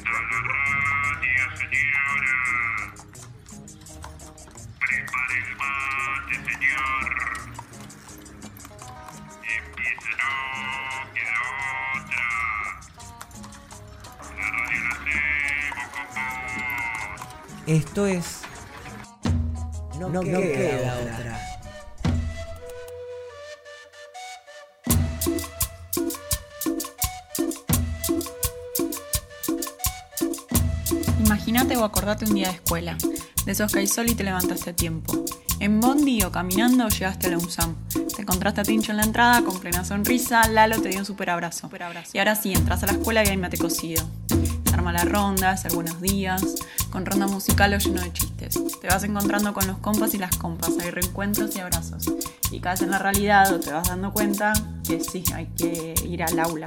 Comienza la radio, señora. Prepare el mate, señor. Empieza no queda otra. La O acordate un día de escuela, de esos que hay sol y te levantaste a tiempo. En Bondi o caminando llegaste a la UNSAM. Te encontraste a Tincho en la entrada con plena sonrisa, Lalo te dio un super abrazo. Y ahora sí, entras a la escuela y hay mate cocido. Se arma la ronda, hacer buenos días, con ronda musical o lleno de chistes. Te vas encontrando con los compas y las compas, hay reencuentros y abrazos. Y caes en la realidad o te vas dando cuenta que sí, hay que ir al aula.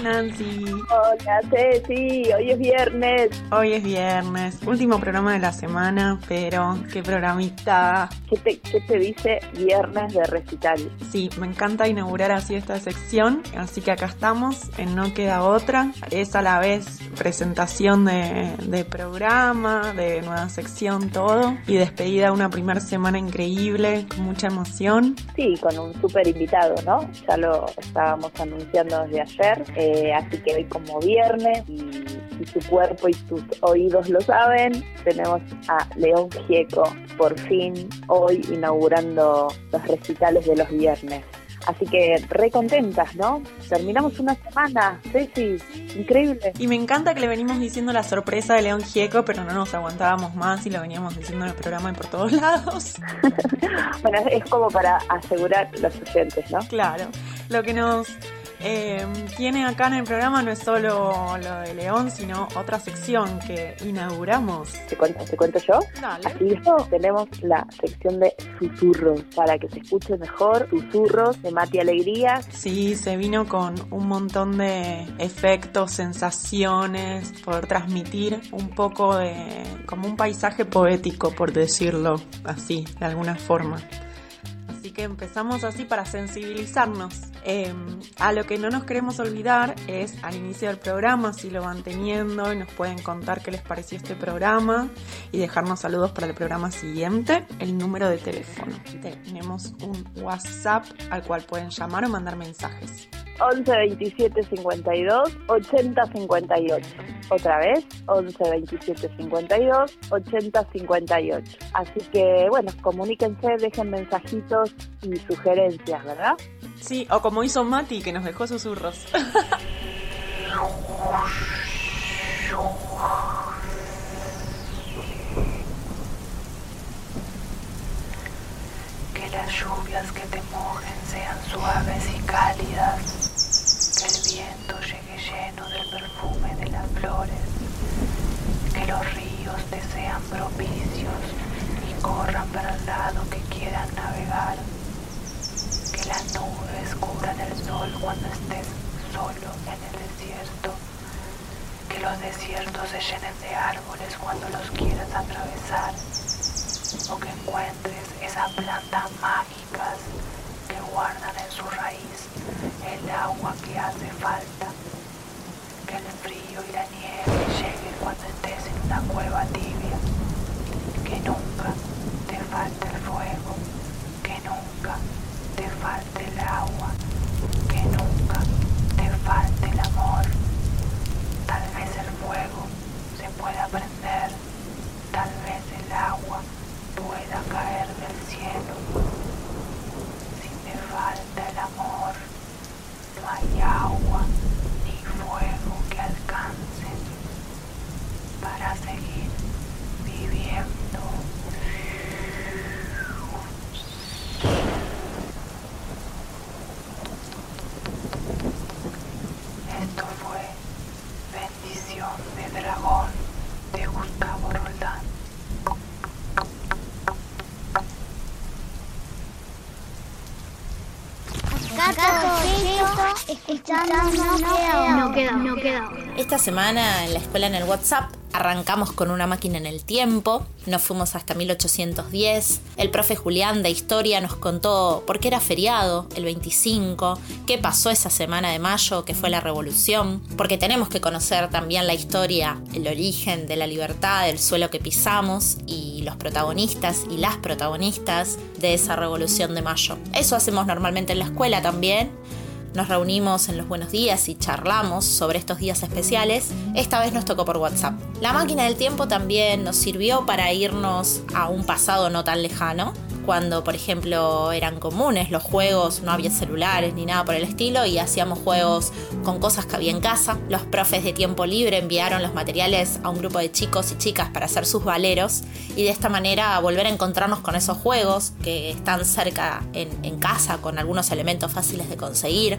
Nancy, Hola, Ceci, hoy es viernes. hoy es viernes, último programa de la semana, pero qué programita. ¿Qué te, qué te dice viernes de recital? Sí, me encanta inaugurar así esta sección, así que acá estamos, en No Queda Otra. Es a la vez presentación de, de programa, de nueva sección, todo, y despedida de una primera semana increíble, con mucha emoción. Sí, con un súper invitado, ¿no? Ya lo estábamos anunciando desde ayer, eh, así que hoy como viernes y, y tu cuerpo y tus oídos lo saben, tenemos a León Gieco, por fin, hoy inaugurando los recitales de los viernes. Así que re contentas, ¿no? Terminamos una semana, Ceci, increíble. Y me encanta que le venimos diciendo la sorpresa de León Gieco, pero no nos aguantábamos más y lo veníamos diciendo en el programa y por todos lados. Bueno, es como para asegurar los oyentes, ¿no? Claro, lo que nos eh, tiene acá en el programa no es solo lo de León, sino otra sección que inauguramos. ¿Te cuento, te cuento yo? Dale. Así tenemos la sección de susurros, para que se escuche mejor, susurros de Mati Alegría. Sí, se vino con un montón de efectos, sensaciones, poder transmitir un poco de como un paisaje poético, por decirlo así, de alguna forma. Que empezamos así para sensibilizarnos. Eh, a lo que no nos queremos olvidar es al inicio del programa, si lo van teniendo y nos pueden contar qué les pareció este programa y dejarnos saludos para el programa siguiente, el número de teléfono. Tenemos un WhatsApp al cual pueden llamar o mandar mensajes. 11 27 52 80 58. Otra vez, 11 27 52 80 58. Así que, bueno, comuníquense, dejen mensajitos y sugerencias, ¿verdad? Sí, o como hizo Mati, que nos dejó susurros. Que las lluvias que te mojen sean suaves y cálidas. Que el viento llegue lleno del perfume de las flores. Que los ríos te sean propicios y corran para el lado que quieran navegar. Que las nubes cubran el sol cuando estés solo en el desierto. Que los desiertos se llenen de árboles cuando los quieras atravesar o que encuentres esas plantas mágicas guardan en su raíz el agua que hace falta. Que el frío y la nieve lleguen cuando estés en una cueva tibia. Que nunca te falte el fuego. Que nunca te falte el agua. Que nunca te falte el amor. Tal vez el fuego se pueda prender. Tal vez el agua pueda caer del cielo. Si me falta el amor, no hay agua ni fuego que alcance para seguir viviendo. Esto fue Bendición de Dragón de Esta semana en la escuela en el WhatsApp arrancamos con una máquina en el tiempo, nos fuimos hasta 1810, el profe Julián de historia nos contó por qué era feriado el 25, qué pasó esa semana de mayo que fue la revolución, porque tenemos que conocer también la historia, el origen de la libertad, del suelo que pisamos y los protagonistas y las protagonistas de esa revolución de mayo. Eso hacemos normalmente en la escuela también nos reunimos en los buenos días y charlamos sobre estos días especiales. Esta vez nos tocó por WhatsApp. La máquina del tiempo también nos sirvió para irnos a un pasado no tan lejano cuando, por ejemplo, eran comunes los juegos, no había celulares ni nada por el estilo y hacíamos juegos con cosas que había en casa. Los profes de tiempo libre enviaron los materiales a un grupo de chicos y chicas para hacer sus valeros y de esta manera volver a encontrarnos con esos juegos que están cerca en, en casa con algunos elementos fáciles de conseguir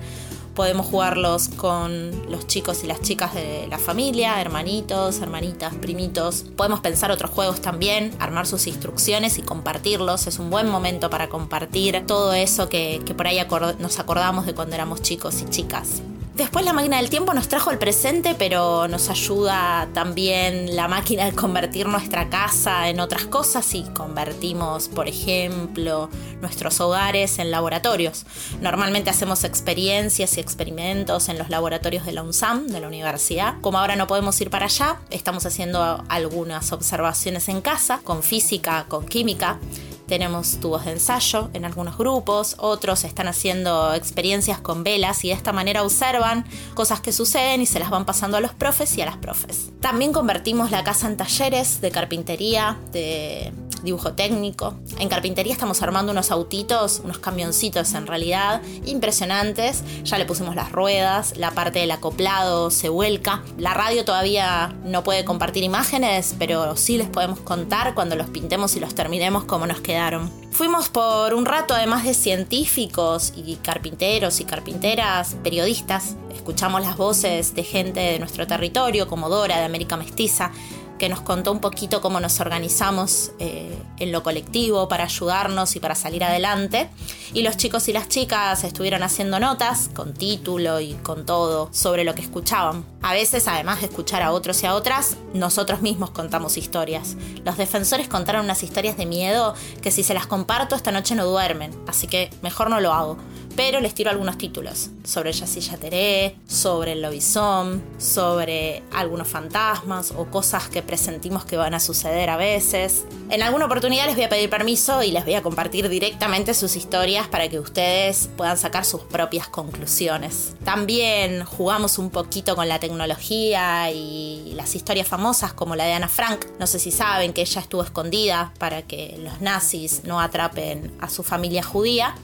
Podemos jugarlos con los chicos y las chicas de la familia, hermanitos, hermanitas, primitos. Podemos pensar otros juegos también, armar sus instrucciones y compartirlos. Es un buen momento para compartir todo eso que, por ahí nos acordamos de cuando éramos chicos y chicas. Después la máquina del tiempo nos trajo el presente, pero nos ayuda también la máquina de convertir nuestra casa en otras cosas y convertimos, por ejemplo, nuestros hogares en laboratorios. Normalmente hacemos experiencias y experimentos en los laboratorios de la UNSAM, de la universidad. Como ahora no podemos ir para allá, estamos haciendo algunas observaciones en casa, con física, con química tenemos tubos de ensayo en algunos grupos, otros están haciendo experiencias con velas y de esta manera observan cosas que suceden y se las van pasando a los profes y a las profes. También convertimos la casa en talleres de carpintería, de dibujo técnico. En carpintería estamos armando unos autitos, unos camioncitos en realidad, impresionantes. Ya le pusimos las ruedas, la parte del acoplado se vuelca. La radio todavía no puede compartir imágenes, pero sí les podemos contar cuando los pintemos y los terminemos cómo nos quedaron. Fuimos por un rato, además de científicos y carpinteros y carpinteras, periodistas. Escuchamos las voces de gente de nuestro territorio, como Dora de América Mestiza, que nos contó un poquito cómo nos organizamos eh, en lo colectivo para ayudarnos y para salir adelante. Y los chicos y las chicas estuvieron haciendo notas con título y con todo sobre lo que escuchaban. A veces, además de escuchar a otros y a otras, nosotros mismos contamos historias. Los defensores contaron unas historias de miedo que si se las comparto esta noche no duermen, así que mejor no lo hago pero les tiro algunos títulos sobre Yacilla Teré, sobre el lobizón, sobre algunos fantasmas o cosas que presentimos que van a suceder a veces. En alguna oportunidad les voy a pedir permiso y les voy a compartir directamente sus historias para que ustedes puedan sacar sus propias conclusiones. También jugamos un poquito con la tecnología y las historias famosas como la de Ana Frank. No sé si saben que ella estuvo escondida para que los nazis no atrapen a su familia judía.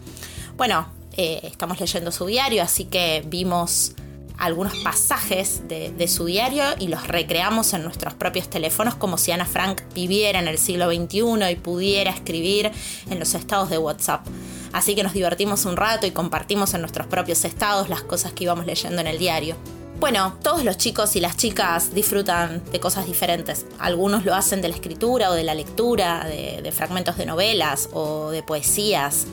Bueno, eh, estamos leyendo su diario, así que vimos algunos pasajes de, su diario y los recreamos en nuestros propios teléfonos como si Ana Frank viviera en el siglo XXI y pudiera escribir en los estados de WhatsApp. Así que nos divertimos un rato y compartimos en nuestros propios estados las cosas que íbamos leyendo en el diario. Bueno, todos los chicos y las chicas disfrutan de cosas diferentes. Algunos lo hacen de la escritura o de la lectura, de fragmentos de novelas o de poesías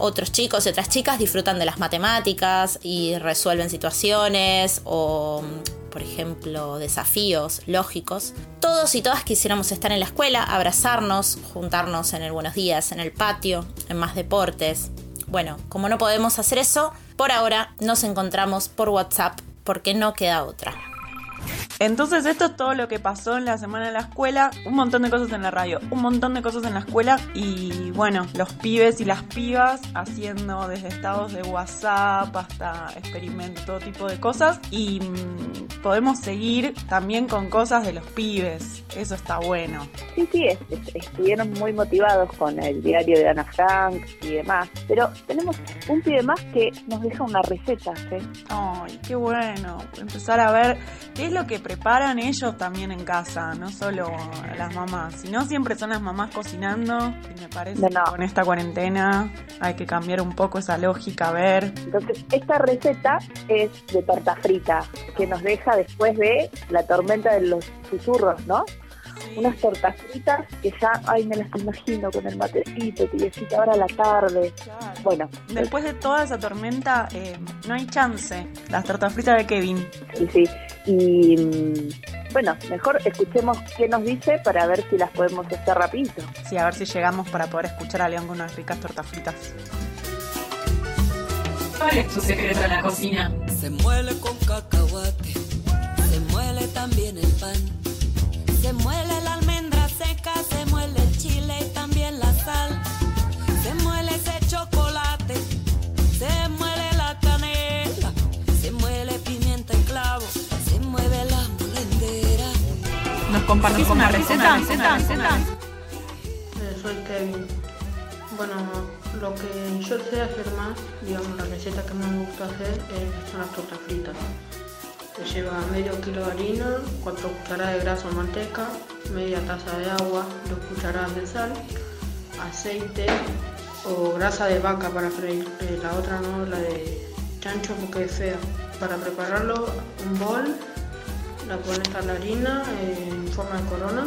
otros chicos y otras chicas disfrutan de las matemáticas y resuelven situaciones o, por ejemplo, desafíos lógicos. Todos y todas quisiéramos estar en la escuela, abrazarnos, juntarnos en el buenos días, en el patio, en más deportes. Bueno, como no podemos hacer eso, por ahora nos encontramos por WhatsApp porque no queda otra. Entonces esto es todo lo que pasó en la semana en la escuela, un montón de cosas en la radio, un montón de cosas en la escuela. Y bueno, los pibes y las pibas haciendo desde estados de WhatsApp hasta experimentos, todo tipo de cosas. Y mm, podemos seguir también con cosas de los pibes, eso está bueno. Sí, sí, estuvieron muy motivados con el diario de Ana Frank y demás, pero tenemos un pibe más que nos deja una receta, ¿sí? Ay, qué bueno, empezar a ver qué es lo que preparan ellos también en casa, no solo las mamás, sino siempre son las mamás cocinando y me parece que con esta cuarentena hay que cambiar un poco esa lógica, a ver. Entonces, esta receta es de torta frita que nos deja después de la tormenta de los susurros, ¿no? Unas tortas fritas que ya, ay, me las imagino con el matecito, tibiecito ahora a la tarde. Bueno, Después de toda esa tormenta, eh, no hay chance. Las tortas fritas de Kevin. sí, sí. Y mm, bueno, mejor escuchemos qué nos dice para ver si las podemos hacer rapidito. Sí, a ver si llegamos para poder escuchar a León con unas ricas tortas fritas. ¿Cuál es tu secreto en la cocina? Se muele con cacahuate, se muele también el pan. Se muele la almendra seca, se muele el chile y también la sal. Se muele ese chocolate, se muele la canela, se muele pimienta y clavo, se mueve la molendera. ¿Nos compartís una receta? Eh, soy Kevin. Bueno, lo que yo sé hacer más, digamos, la receta que más me gusta hacer es, son las tortas fritas. Lleva medio kilo de harina, 4 cucharadas de grasa o manteca, media taza de agua, 2 cucharadas de sal, aceite o grasa de vaca para freír. Eh, la otra no, la de chancho porque es fea. Para prepararlo, un bol, la pones a la harina eh, en forma de corona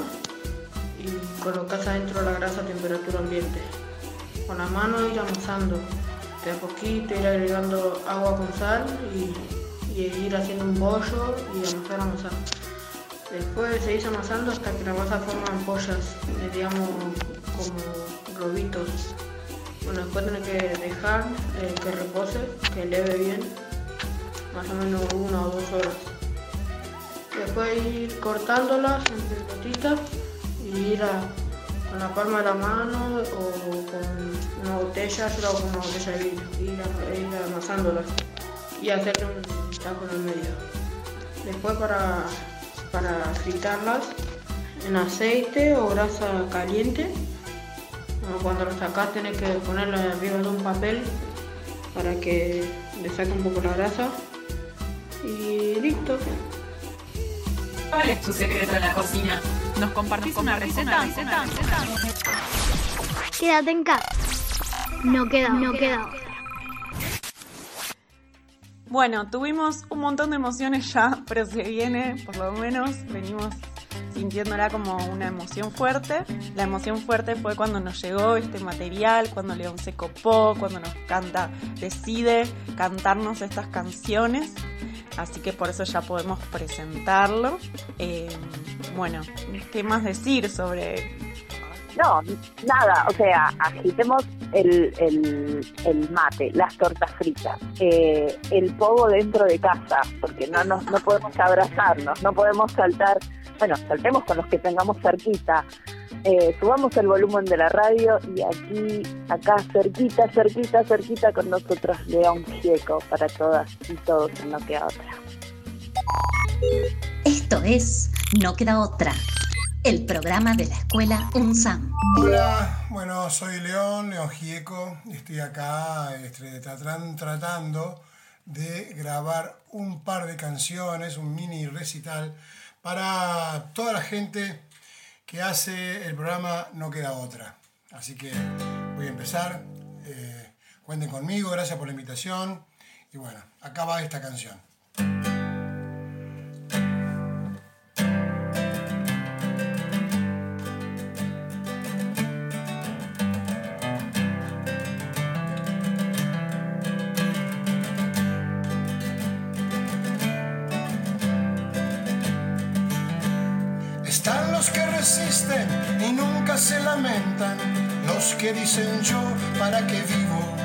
y colocas adentro la grasa a temperatura ambiente. Con la mano ir amasando, de a poquito ir agregando agua con sal y, y ir haciendo un bollo y amasar, amasar. Después seguís amasando hasta que la masa forma ampollas, eh, digamos como globitos. Bueno, después tenés que dejar eh, que repose, que leve bien, más o menos una o dos horas. Después ir cortándolas en pelotitas y ir con la palma de la mano o con una botella, yo con una botella de a- ir amasándolas y hacerle un taco en el medio. Después para, para fritarlas en aceite o grasa caliente, bueno, cuando las sacás tenés que ponerla arriba de un papel para que le saque un poco la grasa y listo. ¿Cuál es tu secreto en la cocina? ¿Nos compartís una receta? Quédate en casa. No queda, no queda. Bueno, tuvimos un montón de emociones ya, pero se viene, por lo menos, venimos sintiéndola como una emoción fuerte. La emoción fuerte fue cuando nos llegó este material, cuando León se copó, cuando nos canta, decide cantarnos estas canciones. Así que por eso ya podemos presentarlo. Eh, bueno, ¿qué más decir sobre No, nada, o sea, agitemos el, el, mate, las tortas fritas, eh, el pogo dentro de casa, porque no, nos, no podemos abrazarnos, no podemos saltar, bueno, saltemos con los que tengamos cerquita, eh, subamos el volumen de la radio y aquí, acá cerquita, cerquita, cerquita con nosotros León Gieco para todas y todos en lo que otra. Esto es No Queda Otra, el programa de la escuela UNSAM. Hola, bueno, soy León, León Gieco. Estoy acá este, tratan- tratando de grabar un par de canciones, un mini recital para toda la gente que hace el programa No Queda Otra. Así que voy a empezar. eh, cuenten conmigo, gracias por la invitación. Y bueno, acá va esta canción. Se lamentan, los que dicen yo para qué vivo,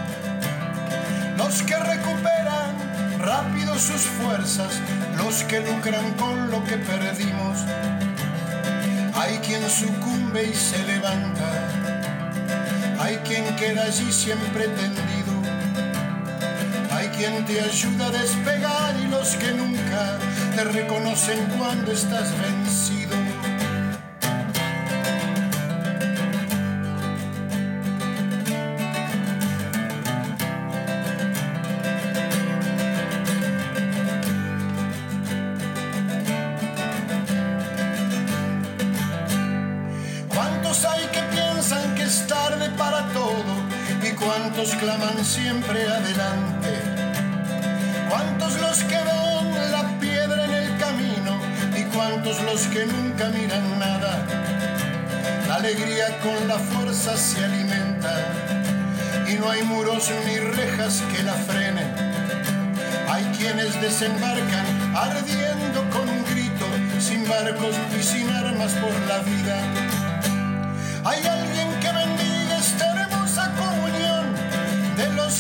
los que recuperan rápido sus fuerzas, los que lucran con lo que perdimos. Hay quien sucumbe y se levanta, hay quien queda allí siempre tendido, hay quien te ayuda a despegar y los que nunca te reconocen cuando estás vencido. Claman siempre adelante? ¿Cuántos los que ven la piedra en el camino? ¿Y cuántos los que nunca miran nada? alegría con la fuerza se alimenta y no hay muros ni rejas que la frenen. Hay quienes desembarcan ardiendo con un grito, sin barcos y sin armas por la vida. Hay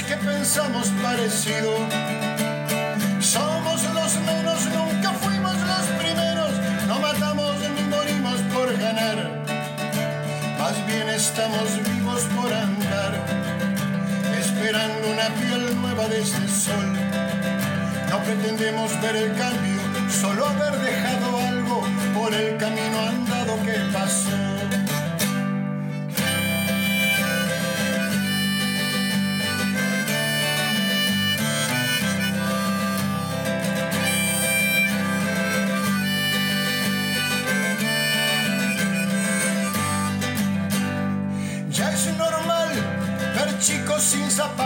que pensamos parecido. Somos los menos, nunca fuimos los primeros, no matamos ni morimos por ganar. Más bien estamos vivos por andar, esperando una piel nueva de este sol. No pretendemos ver el cambio, solo haber dejado algo por el camino andado que pasó.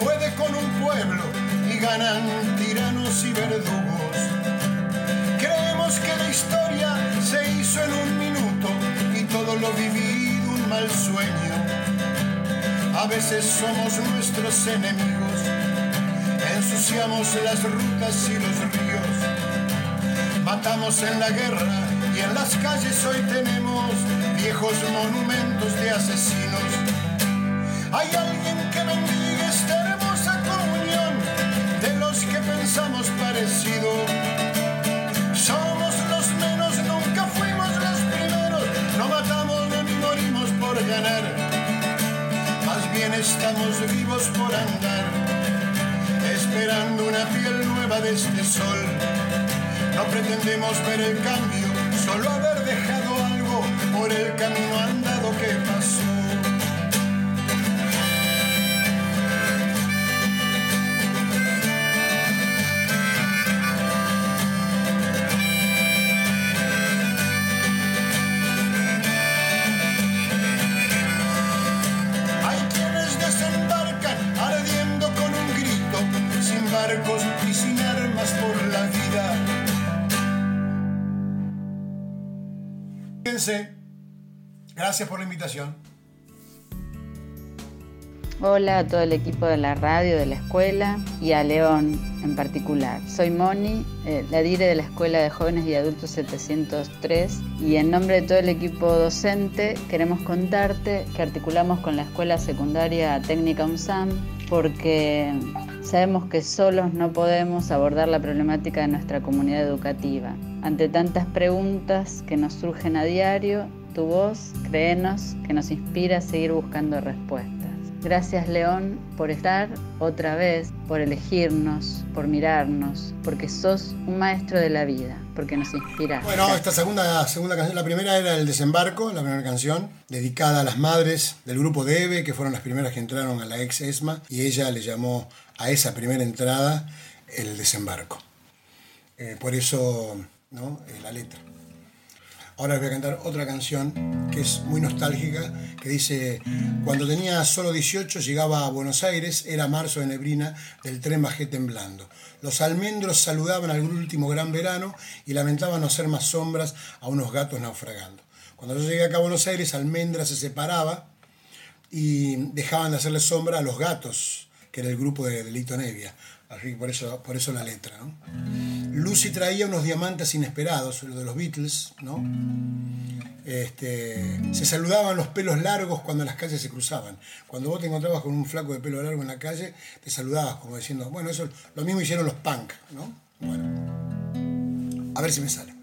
Puede con un pueblo y ganan tiranos y verdugos. Creemos que la historia se hizo en un minuto y todo lo vivido un mal sueño. A veces somos nuestros enemigos, ensuciamos las rutas y los ríos, matamos en la guerra y en las calles hoy tenemos viejos monumentos de asesinos. Hay Somos los menos, nunca fuimos los primeros, no matamos ni morimos por ganar. Más bien estamos vivos por andar, esperando una piel nueva de este sol. No pretendemos ver el cambio, solo haber dejado algo por el camino andado que pasó. Gracias por la invitación. Hola a todo el equipo de la radio, de la escuela y a León en particular. Soy Moni, eh, la dire de la Escuela de Jóvenes y Adultos 703 y en nombre de todo el equipo docente queremos contarte que articulamos con la Escuela Secundaria Técnica UNSAM porque sabemos que solos no podemos abordar la problemática de nuestra comunidad educativa. Ante tantas preguntas que nos surgen a diario, tu voz, créenos, que nos inspira a seguir buscando respuestas. Gracias León por estar otra vez, por elegirnos, por mirarnos, porque sos un maestro de la vida, porque nos inspiras. Bueno, esta segunda, segunda canción, la primera era El Desembarco, la primera canción, dedicada a las madres del grupo Debe, que fueron las primeras que entraron a la ex ESMA, y ella le llamó a esa primera entrada El Desembarco. Eh, por eso, ¿no? Eh, la letra. Ahora les voy a cantar otra canción que es muy nostálgica, que dice, cuando tenía solo 18 llegaba a Buenos Aires, era marzo de neblina, del tren bajé temblando. Los almendros saludaban al último gran verano y lamentaban no hacer más sombras a unos gatos naufragando. Cuando yo llegué acá a Buenos Aires, Almendra se separaba y dejaban de hacerle sombra a los gatos, que era el grupo de Delito Nevia. Así por eso, por eso la letra. ¿no? Lucy traía unos diamantes inesperados, lo de los Beatles, ¿no? Este, se saludaban los pelos largos cuando las calles se cruzaban. Cuando vos te encontrabas con un flaco de pelo largo en la calle, te saludabas como diciendo, bueno, eso lo mismo hicieron los punk, ¿no? Bueno, a ver si me sale.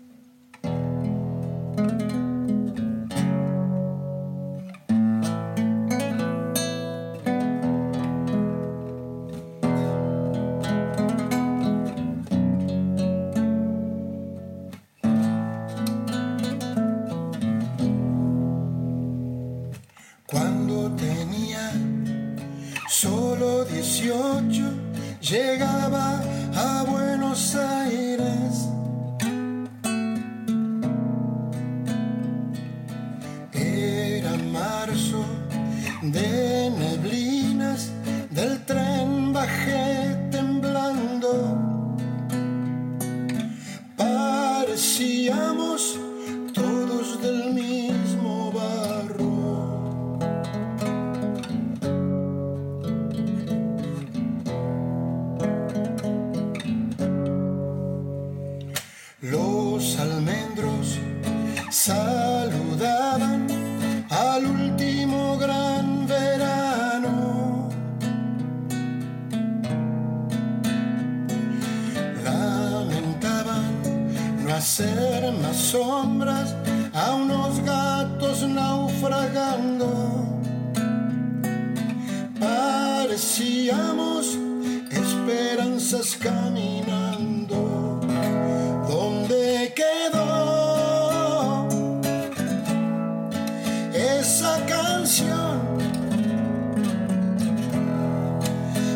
Esa canción?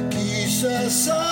Quizás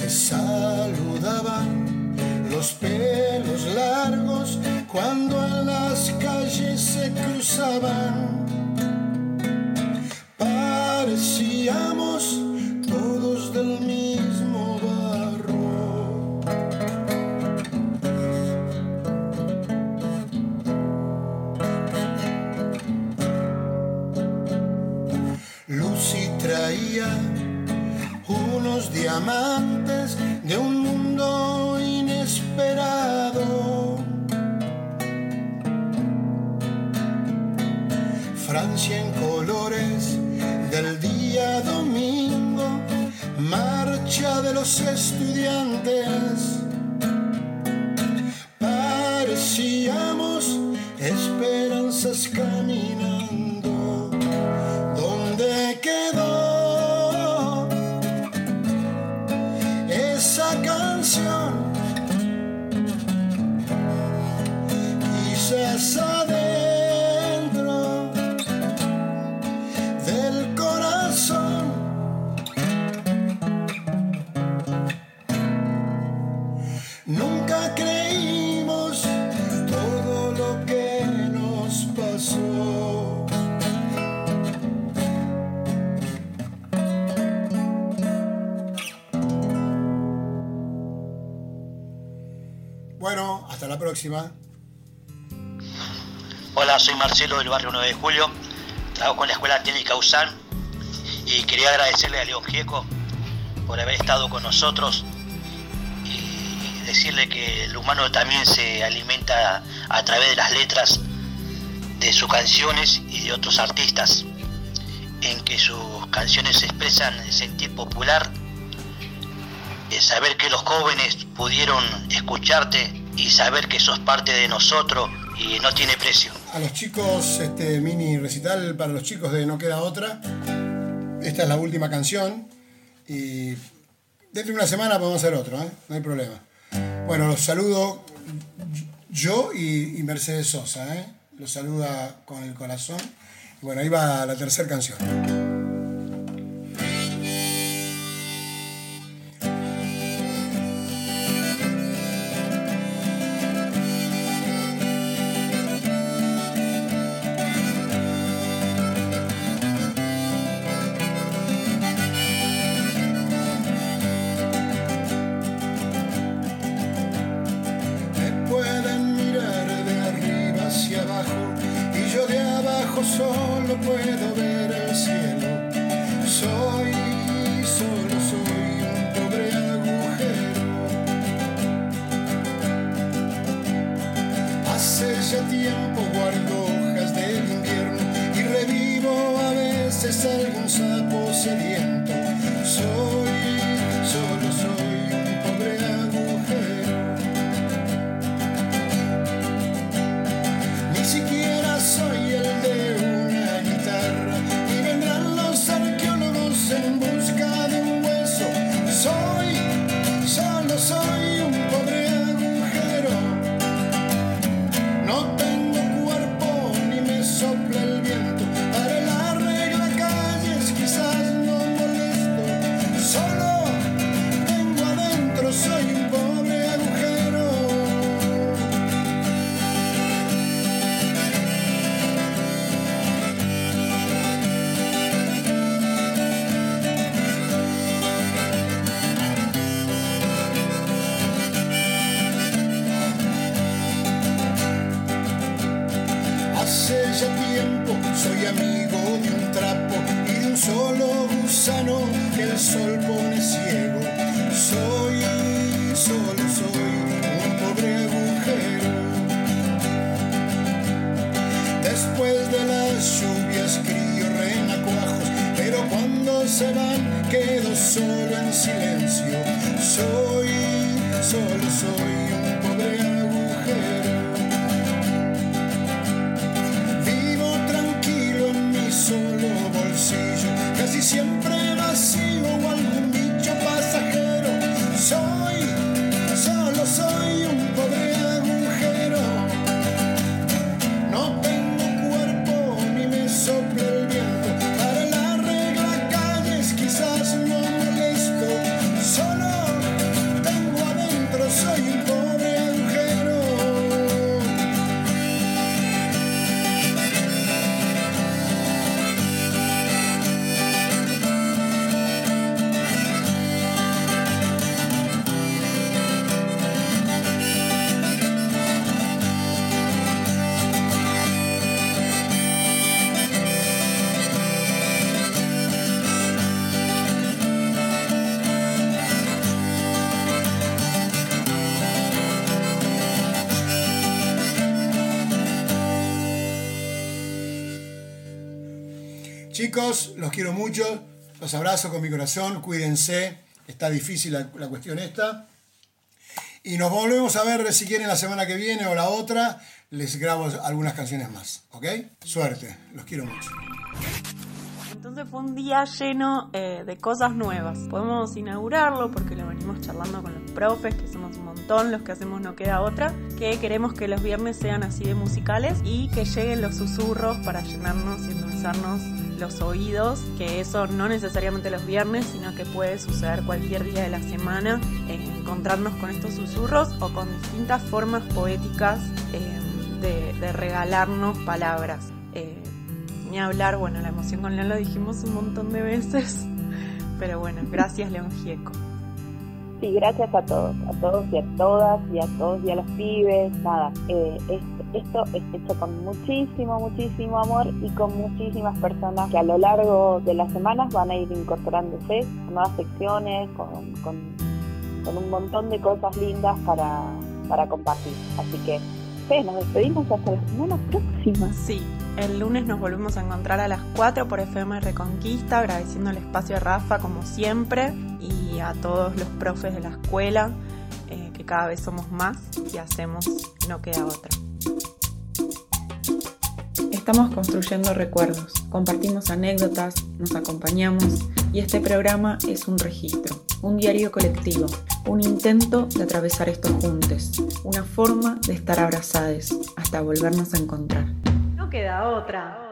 Se saludaban los pelos largos cuando en las calles se cruzaban. Hola, soy Marcelo del barrio 9 de Julio, trabajo con la Escuela Técnica USAN y quería agradecerle a León Gieco por haber estado con nosotros y decirle que el humano también se alimenta a través de las letras de sus canciones y de otros artistas, en que sus canciones expresan el sentir popular, saber que los jóvenes pudieron escucharte y saber que sos parte de nosotros y no tiene precio. A los chicos, este mini recital para los chicos de No Queda Otra. Esta es la última canción. Y dentro de una semana podemos hacer otro, ¿eh? no hay problema. Bueno, los saludo yo y, Mercedes Sosa. ¿eh? Los saluda con el corazón. Bueno, ahí va la tercera canción. Solo puedo ver siempre Chicos, los quiero mucho, los abrazo con mi corazón, cuídense, está difícil la, la cuestión esta. Y nos volvemos a ver si quieren la semana que viene o la otra, les grabo algunas canciones más, ¿ok? Suerte, los quiero mucho. Entonces fue un día lleno eh, de cosas nuevas. Podemos inaugurarlo porque lo venimos charlando con los profes, que somos un montón los que hacemos No Queda Otra, que queremos que los viernes sean así de musicales y que lleguen los susurros para llenarnos y endulzarnos los oídos, que eso no necesariamente los viernes, sino que puede suceder cualquier día de la semana, eh, encontrarnos con estos susurros o con distintas formas poéticas eh, de, regalarnos palabras. Eh, ni hablar, bueno, la emoción con León lo dijimos un montón de veces, pero bueno, gracias León Gieco. Sí, gracias a todos, a todos y a todas, y a todos y a los pibes, nada, eh, es- esto es hecho con muchísimo, muchísimo amor y con muchísimas personas que a lo largo de las semanas van a ir incorporándose con nuevas secciones, con, un montón de cosas lindas para, para compartir. Así que, sí, nos despedimos hasta la semana próxima. Sí, el lunes nos volvemos a encontrar a las 4 por FM Reconquista, agradeciendo el espacio a Rafa como siempre y a todos los profes de la escuela, eh, que cada vez somos más y hacemos No Queda Otra. Estamos construyendo recuerdos, compartimos anécdotas, nos acompañamos y este programa es un registro, un diario colectivo, un intento de atravesar estos juntos, una forma de estar abrazados hasta volvernos a encontrar. No queda otra.